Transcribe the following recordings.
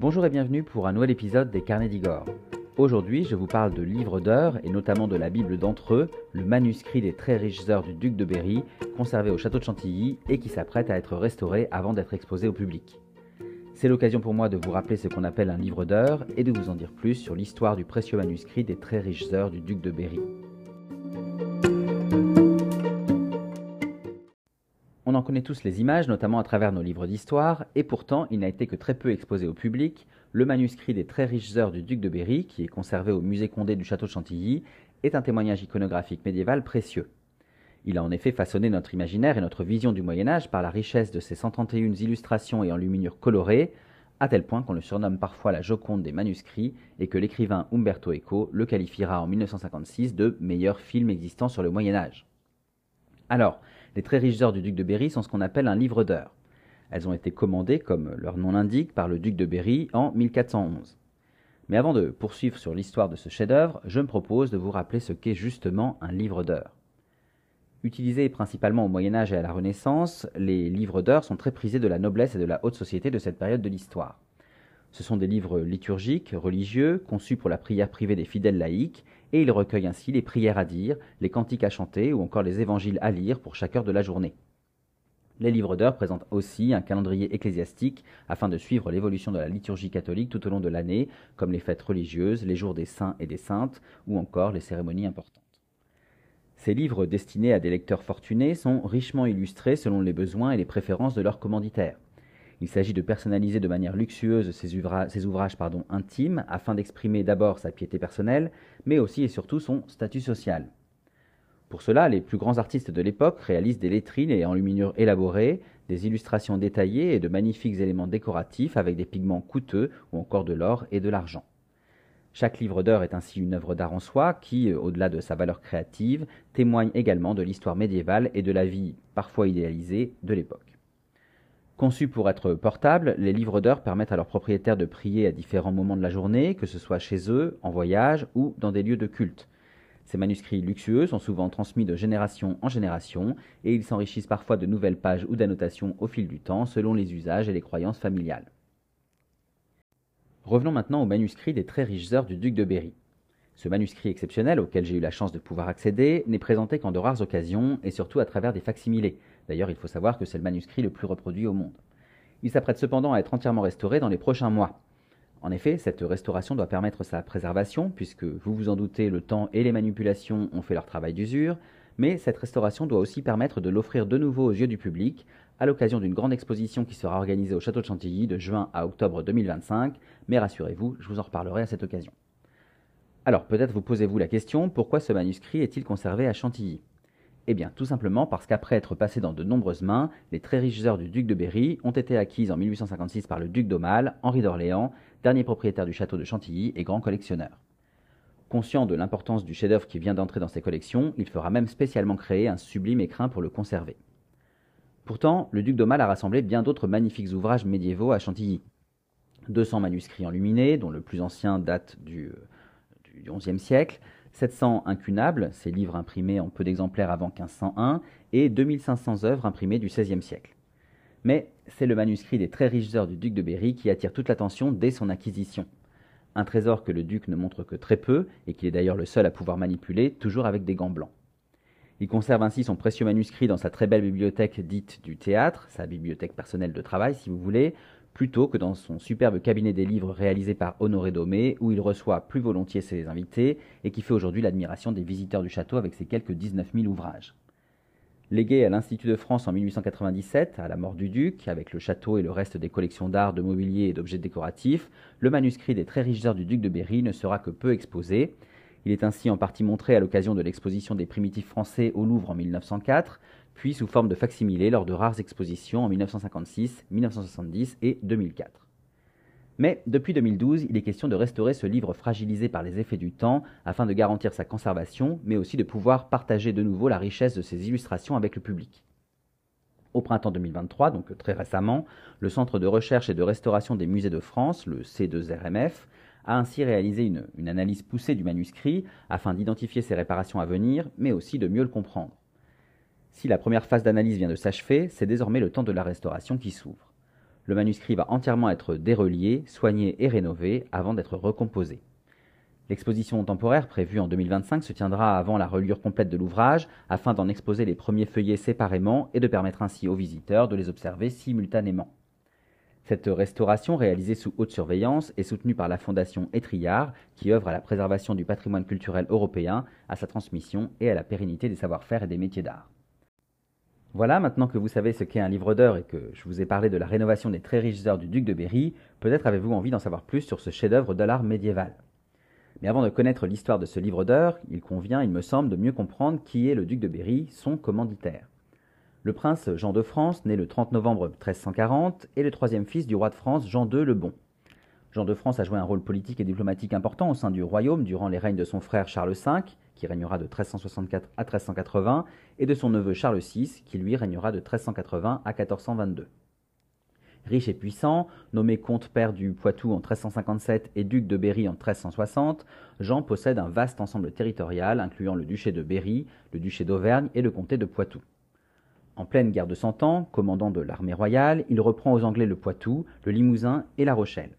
Bonjour et bienvenue pour un nouvel épisode des Carnets d'Igor. Aujourd'hui, je vous parle de livres d'heures et notamment de la Bible d'entre eux, le manuscrit des très riches heures du duc de Berry, conservé au château de Chantilly et qui s'apprête à être restauré avant d'être exposé au public. C'est l'occasion pour moi de vous rappeler ce qu'on appelle un livre d'heures et de vous en dire plus sur l'histoire du précieux manuscrit des très riches heures du duc de Berry. En connaît tous les images, notamment à travers nos livres d'histoire, et pourtant il n'a été que très peu exposé au public. Le manuscrit des très riches heures du duc de Berry, qui est conservé au musée Condé du château de Chantilly, est un témoignage iconographique médiéval précieux. Il a en effet façonné notre imaginaire et notre vision du Moyen Âge par la richesse de ses 131 illustrations et enluminures colorées, à tel point qu'on le surnomme parfois la Joconde des manuscrits et que l'écrivain Umberto Eco le qualifiera en 1956 de meilleur film existant sur le Moyen Âge. Alors, les très riches heures du duc de Berry sont ce qu'on appelle un livre d'heures. Elles ont été commandées, comme leur nom l'indique, par le duc de Berry en 1411. Mais avant de poursuivre sur l'histoire de ce chef-d'œuvre, je me propose de vous rappeler ce qu'est justement un livre d'heures. Utilisés principalement au Moyen Âge et à la Renaissance, les livres d'heures sont très prisés de la noblesse et de la haute société de cette période de l'histoire. Ce sont des livres liturgiques, religieux, conçus pour la prière privée des fidèles laïcs, et ils recueillent ainsi les prières à dire, les cantiques à chanter ou encore les évangiles à lire pour chaque heure de la journée. Les livres d'heures présentent aussi un calendrier ecclésiastique afin de suivre l'évolution de la liturgie catholique tout au long de l'année, comme les fêtes religieuses, les jours des saints et des saintes, ou encore les cérémonies importantes. Ces livres destinés à des lecteurs fortunés sont richement illustrés selon les besoins et les préférences de leurs commanditaires. Il s'agit de personnaliser de manière luxueuse ces, ouvrages intimes afin d'exprimer d'abord sa piété personnelle, mais aussi et surtout son statut social. Pour cela, les plus grands artistes de l'époque réalisent des lettrines et enluminures élaborées, des illustrations détaillées et de magnifiques éléments décoratifs avec des pigments coûteux ou encore de l'or et de l'argent. Chaque livre d'heures est ainsi une œuvre d'art en soi qui, au-delà de sa valeur créative, témoigne également de l'histoire médiévale et de la vie, parfois idéalisée, de l'époque. Conçus pour être portables, les livres d'heures permettent à leurs propriétaires de prier à différents moments de la journée, que ce soit chez eux, en voyage ou dans des lieux de culte. Ces manuscrits luxueux sont souvent transmis de génération en génération et ils s'enrichissent parfois de nouvelles pages ou d'annotations au fil du temps selon les usages et les croyances familiales. Revenons maintenant au manuscrit des très riches heures du duc de Berry. Ce manuscrit exceptionnel auquel j'ai eu la chance de pouvoir accéder n'est présenté qu'en de rares occasions et surtout à travers des facsimilés, D'ailleurs, il faut savoir que c'est le manuscrit le plus reproduit au monde. Il s'apprête cependant à être entièrement restauré dans les prochains mois. En effet, cette restauration doit permettre sa préservation, puisque vous vous en doutez, le temps et les manipulations ont fait leur travail d'usure, mais cette restauration doit aussi permettre de l'offrir de nouveau aux yeux du public, à l'occasion d'une grande exposition qui sera organisée au château de Chantilly de juin à octobre 2025, mais rassurez-vous, je vous en reparlerai à cette occasion. Alors peut-être vous posez-vous la question, pourquoi ce manuscrit est-il conservé à Chantilly? Eh bien, tout simplement parce qu'après être passé dans de nombreuses mains, les très riches heures du duc de Berry ont été acquises en 1856 par le duc d'Aumale, Henri d'Orléans, dernier propriétaire du château de Chantilly et grand collectionneur. Conscient de l'importance du chef-d'œuvre qui vient d'entrer dans ses collections, il fera même spécialement créer un sublime écrin pour le conserver. Pourtant, le duc d'Aumale a rassemblé bien d'autres magnifiques ouvrages médiévaux à Chantilly. 200 manuscrits enluminés, dont le plus ancien date du, euh, du XIe siècle, 700 incunables, ces livres imprimés en peu d'exemplaires avant 1501, et 2500 œuvres imprimées du XVIe siècle. Mais c'est le manuscrit des très riches heures du duc de Berry qui attire toute l'attention dès son acquisition. Un trésor que le duc ne montre que très peu, et qu'il est d'ailleurs le seul à pouvoir manipuler, toujours avec des gants blancs. Il conserve ainsi son précieux manuscrit dans sa très belle bibliothèque dite du théâtre, sa bibliothèque personnelle de travail si vous voulez, plutôt que dans son superbe cabinet des livres réalisé par Honoré Domé, où il reçoit plus volontiers ses invités et qui fait aujourd'hui l'admiration des visiteurs du château avec ses quelques 19 000 ouvrages. Légué à l'Institut de France en 1897, à la mort du duc, avec le château et le reste des collections d'art, de mobilier et d'objets décoratifs, le manuscrit des très riches heures du duc de Berry ne sera que peu exposé. Il est ainsi en partie montré à l'occasion de l'exposition des primitifs français au Louvre en 1904, puis sous forme de facsimilé lors de rares expositions en 1956, 1970 et 2004. Mais depuis 2012, il est question de restaurer ce livre fragilisé par les effets du temps afin de garantir sa conservation, mais aussi de pouvoir partager de nouveau la richesse de ses illustrations avec le public. Au printemps 2023, donc très récemment, le Centre de recherche et de restauration des musées de France, le C2RMF, a ainsi réalisé une, une analyse poussée du manuscrit afin d'identifier ses réparations à venir, mais aussi de mieux le comprendre. Si la première phase d'analyse vient de s'achever, c'est désormais le temps de la restauration qui s'ouvre. le manuscrit va entièrement être dérelié, soigné et rénové avant d'être recomposé. L'exposition temporaire prévue en 2025 se tiendra avant la reliure complète de l'ouvrage afin d'en exposer les premiers feuillets séparément et de permettre ainsi aux visiteurs de les observer simultanément. Cette restauration, réalisée sous haute surveillance, est soutenue par la Fondation Étrillard, qui œuvre à la préservation du patrimoine culturel européen, à sa transmission et à la pérennité des savoir-faire et des métiers d'art. Voilà, maintenant que vous savez ce qu'est un livre d'heures et que je vous ai parlé de la rénovation des très riches heures du duc de Berry, peut-être avez-vous envie d'en savoir plus sur ce chef-d'œuvre de l'art médiéval. Mais avant de connaître l'histoire de ce livre d'heures, il convient, il me semble, de mieux comprendre qui est le duc de Berry, son commanditaire. Le prince Jean de France, né le 30 novembre 1340, est le troisième fils du roi de France Jean II le Bon. Jean de France a joué un rôle politique et diplomatique important au sein du royaume durant les règnes de son frère Charles V, qui régnera de 1364 à 1380, et de son neveu Charles VI, qui lui régnera de 1380 à 1422. Riche et puissant, nommé comte-père du Poitou en 1357 et duc de Berry en 1360, Jean possède un vaste ensemble territorial incluant le duché de Berry, le duché d'Auvergne et le comté de Poitou. En pleine guerre de Cent Ans, commandant de l'armée royale, il reprend aux Anglais le Poitou, le Limousin et la Rochelle.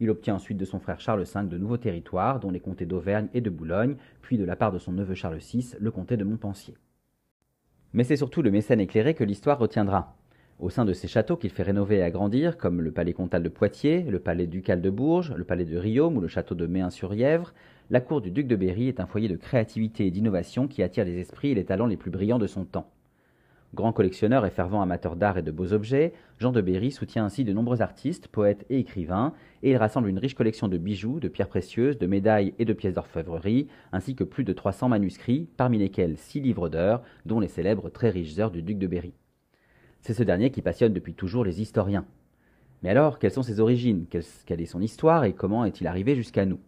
Il obtient ensuite de son frère Charles V de nouveaux territoires, dont les comtés d'Auvergne et de Boulogne, puis de la part de son neveu Charles VI, le comté de Montpensier. Mais c'est surtout le mécène éclairé que l'histoire retiendra. Au sein de ces châteaux qu'il fait rénover et agrandir, comme le palais comtal de Poitiers, le palais ducal de Bourges, le palais de Riaume ou le château de Méun-sur-Yèvre, la cour du duc de Berry est un foyer de créativité et d'innovation qui attire les esprits et les talents les plus brillants de son temps. Grand collectionneur et fervent amateur d'art et de beaux objets, Jean de Berry soutient ainsi de nombreux artistes, poètes et écrivains, et il rassemble une riche collection de bijoux, de pierres précieuses, de médailles et de pièces d'orfèvrerie, ainsi que plus de 300 manuscrits, parmi lesquels six livres d'heures, dont les célèbres très riches heures du duc de Berry. C'est ce dernier qui passionne depuis toujours les historiens. Mais alors, quelles sont ses origines? Quelle est son histoire? Et comment est-il arrivé jusqu'à nous?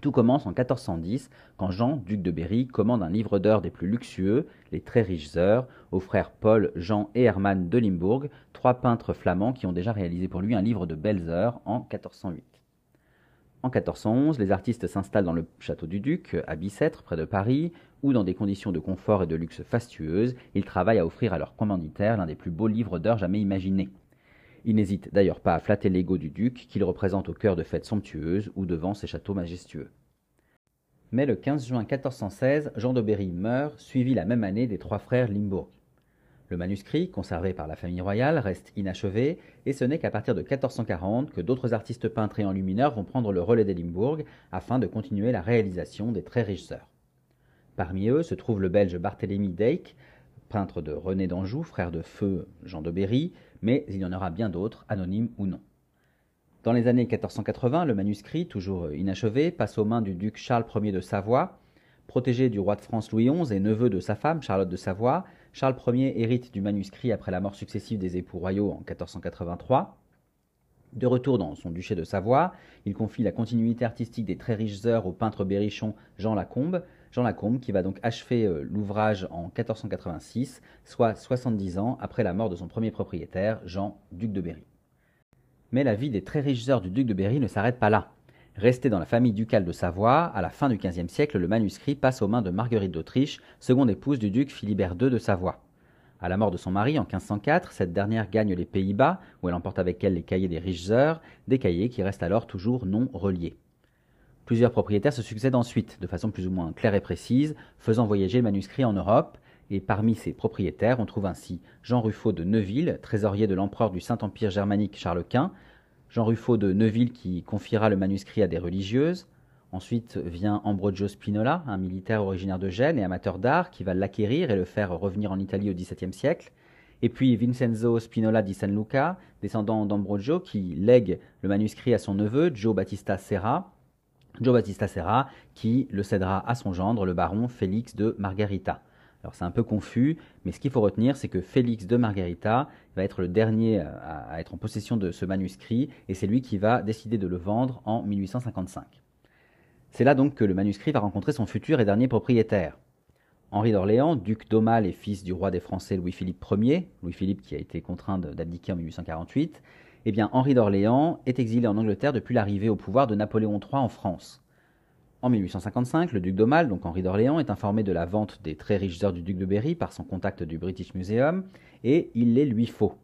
Tout commence en 1410, quand Jean, duc de Berry, commande un livre d'heures des plus luxueux, les très riches heures, aux frères Paul, Jean et Hermann de Limbourg, trois peintres flamands qui ont déjà réalisé pour lui un livre de belles heures en 1408. En 1411, les artistes s'installent dans le château du Duc, à Bicêtre, près de Paris, où, dans des conditions de confort et de luxe fastueuses, ils travaillent à offrir à leur commanditaire l'un des plus beaux livres d'heures jamais imaginés. Ils n'hésitent d'ailleurs pas à flatter l'ego du duc, qu'il représente au cœur de fêtes somptueuses ou devant ses châteaux majestueux. Mais le 15 juin 1416, Jean de Berry meurt, suivi la même année des trois frères Limbourg. Le manuscrit, conservé par la famille royale, reste inachevé, et ce n'est qu'à partir de 1440 que d'autres artistes peintres et enlumineurs vont prendre le relais d'Edimbourg afin de continuer la réalisation des très riches heures. Parmi eux se trouve le belge Barthélemy Dijk, peintre de René d'Anjou, frère de feu Jean de Berry, mais il y en aura bien d'autres, anonymes ou non. Dans les années 1480, le manuscrit, toujours inachevé, passe aux mains du duc Charles Ier de Savoie. Protégé du roi de France Louis XI et neveu de sa femme, Charlotte de Savoie, Charles Ier hérite du manuscrit après la mort successive des époux royaux en 1483. De retour dans son duché de Savoie, il confie la continuité artistique des très riches heures au peintre berrichon Jean Lacombe, Jean Lacombe qui va donc achever euh, l'ouvrage en 1486, soit 70 ans après la mort de son premier propriétaire, Jean, duc de Berry. Mais la vie des très riches heures du duc de Berry ne s'arrête pas là. Resté dans la famille ducale de Savoie, à la fin du XVe siècle, le manuscrit passe aux mains de Marguerite d'Autriche, seconde épouse du duc Philibert II de Savoie. À la mort de son mari en 1504, cette dernière gagne les Pays-Bas, où elle emporte avec elle les cahiers des riches heures, des cahiers qui restent alors toujours non reliés. Plusieurs propriétaires se succèdent ensuite, de façon plus ou moins claire et précise, faisant voyager le manuscrit en Europe, et parmi ces propriétaires, on trouve ainsi Jean Ruffo de Neuville, trésorier de l'empereur du Saint-Empire germanique Charles Quint, Jean Ruffo de Neuville qui confiera le manuscrit à des religieuses. Ensuite vient Ambrogio Spinola, un militaire originaire de Gênes et amateur d'art qui va l'acquérir et le faire revenir en Italie au XVIIe siècle. Et puis Vincenzo Spinola di San Luca, descendant d'Ambrogio, qui lègue le manuscrit à son neveu, Gio Battista Serra. Battista Serra, qui le cédera à son gendre, le baron Félix de Margarita. Alors c'est un peu confus, mais ce qu'il faut retenir, c'est que Félix de Margarita va être le dernier euh, à, être en possession de ce manuscrit, et c'est lui qui va décider de le vendre en 1855. C'est là donc que le manuscrit va rencontrer son futur et dernier propriétaire. Henri d'Orléans, duc d'Aumale et fils du roi des Français Louis-Philippe Ier, Louis-Philippe qui a été contraint d'abdiquer en 1848, eh bien Henri d'Orléans est exilé en Angleterre depuis l'arrivée au pouvoir de Napoléon III en France. En 1855, le duc d'Aumale, donc Henri d'Orléans, est informé de la vente des très riches heures du duc de Berry par son contact du British Museum, et il les lui faut.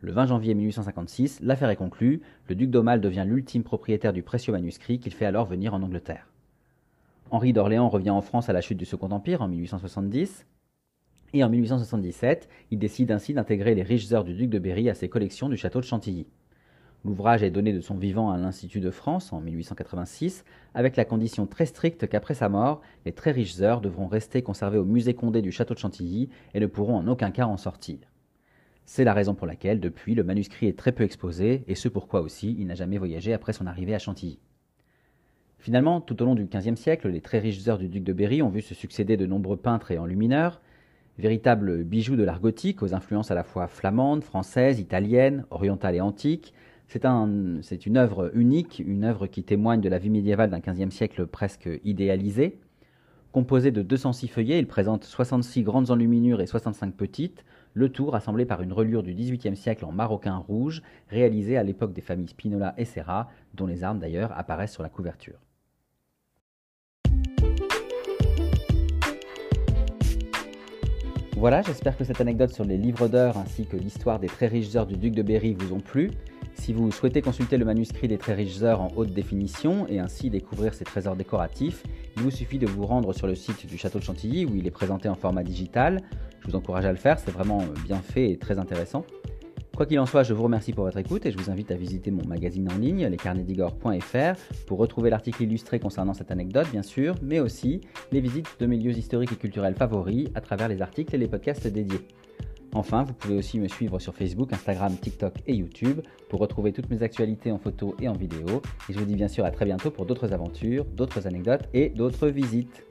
Le 20 janvier 1856, l'affaire est conclue, le duc d'Aumale devient l'ultime propriétaire du précieux manuscrit qu'il fait alors venir en Angleterre. Henri d'Orléans revient en France à la chute du Second Empire en 1870, et en 1877, il décide ainsi d'intégrer les riches heures du duc de Berry à ses collections du château de Chantilly. L'ouvrage est donné de son vivant à l'Institut de France en 1886, avec la condition très stricte qu'après sa mort, les très riches heures devront rester conservées au musée Condé du château de Chantilly et ne pourront en aucun cas en sortir. C'est la raison pour laquelle, depuis, le manuscrit est très peu exposé, et ce pourquoi aussi il n'a jamais voyagé après son arrivée à Chantilly. Finalement, tout au long du XVe siècle, les très riches heures du duc de Berry ont vu se succéder de nombreux peintres et enlumineurs, véritables bijoux de l'art gothique aux influences à la fois flamandes, françaises, italiennes, orientales et antiques, c'est une œuvre unique, une œuvre qui témoigne de la vie médiévale d'un XVe siècle presque idéalisé. Composé de 206 feuillets, il présente 66 grandes enluminures et 65 petites, le tout rassemblé par une reliure du XVIIIe siècle en maroquin rouge, réalisée à l'époque des familles Spinola et Serra, dont les armes d'ailleurs apparaissent sur la couverture. Voilà, j'espère que cette anecdote sur les livres d'heures ainsi que l'histoire des très riches heures du duc de Berry vous ont plu. Si vous souhaitez consulter le manuscrit des très riches heures en haute définition et ainsi découvrir ses trésors décoratifs, il vous suffit de vous rendre sur le site du château de Chantilly où il est présenté en format digital. Je vous encourage à le faire, c'est vraiment bien fait et très intéressant. Quoi qu'il en soit, je vous remercie pour votre écoute et je vous invite à visiter mon magazine en ligne, lescarnetsdigor.fr, pour retrouver l'article illustré concernant cette anecdote, bien sûr, mais aussi les visites de mes lieux historiques et culturels favoris à travers les articles et les podcasts dédiés. Enfin, vous pouvez aussi me suivre sur Facebook, Instagram, TikTok et YouTube pour retrouver toutes mes actualités en photo et en vidéo. Et je vous dis bien sûr à très bientôt pour d'autres aventures, d'autres anecdotes et d'autres visites.